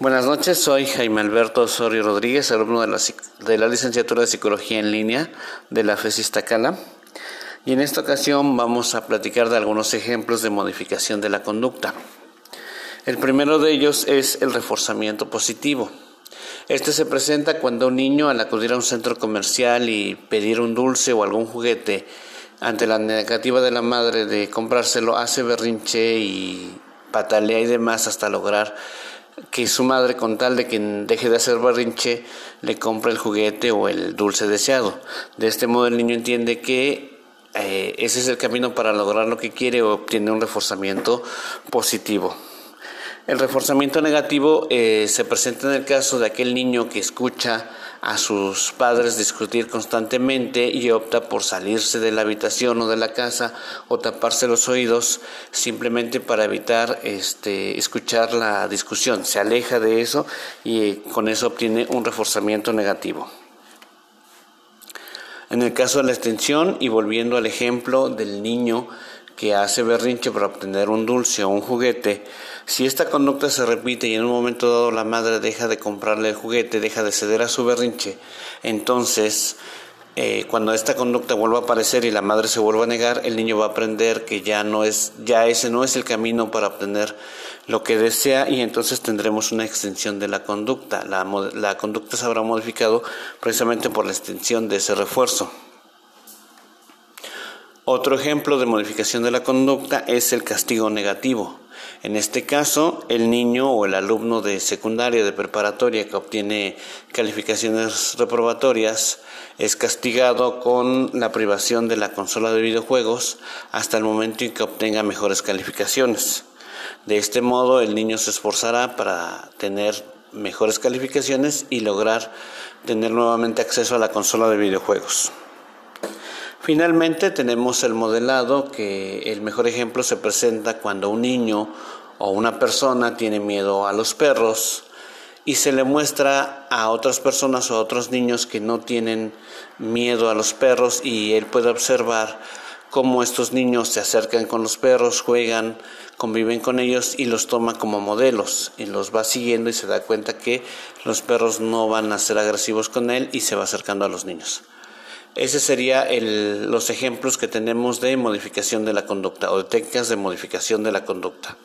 Buenas noches, soy Jaime Alberto Osorio Rodríguez, alumno de la, de la licenciatura de Psicología en línea de la FESIS. Y en esta ocasión vamos a platicar de algunos ejemplos de modificación de la conducta. El primero de ellos es el reforzamiento positivo. Este se presenta cuando un niño al acudir a un centro comercial y pedir un dulce o algún juguete ante la negativa de la madre de comprárselo hace berrinche y patalea y demás hasta lograr que su madre con tal de que deje de hacer berrinche le compre el juguete o el dulce deseado. De este modo el niño entiende que eh, ese es el camino para lograr lo que quiere o obtiene un reforzamiento positivo. El reforzamiento negativo eh, se presenta en el caso de aquel niño que escucha a sus padres discutir constantemente y opta por salirse de la habitación o de la casa o taparse los oídos simplemente para evitar este, escuchar la discusión. Se aleja de eso y con eso obtiene un reforzamiento negativo. En el caso de la extensión, y volviendo al ejemplo del niño que hace berrinche para obtener un dulce o un juguete, si esta conducta se repite y en un momento dado la madre deja de comprarle el juguete, deja de ceder a su berrinche, entonces eh, cuando esta conducta vuelva a aparecer y la madre se vuelva a negar, el niño va a aprender que ya no es, ya ese no es el camino para obtener lo que desea y entonces tendremos una extensión de la conducta. La, la conducta se habrá modificado precisamente por la extensión de ese refuerzo. Otro ejemplo de modificación de la conducta es el castigo negativo. En este caso, el niño o el alumno de secundaria, de preparatoria que obtiene calificaciones reprobatorias es castigado con la privación de la consola de videojuegos hasta el momento en que obtenga mejores calificaciones. De este modo, el niño se esforzará para tener mejores calificaciones y lograr tener nuevamente acceso a la consola de videojuegos. Finalmente tenemos el modelado que el mejor ejemplo se presenta cuando un niño o una persona tiene miedo a los perros y se le muestra a otras personas o a otros niños que no tienen miedo a los perros y él puede observar cómo estos niños se acercan con los perros, juegan, conviven con ellos y los toma como modelos y los va siguiendo y se da cuenta que los perros no van a ser agresivos con él y se va acercando a los niños. Ese sería los ejemplos que tenemos de modificación de la conducta o de técnicas de modificación de la conducta.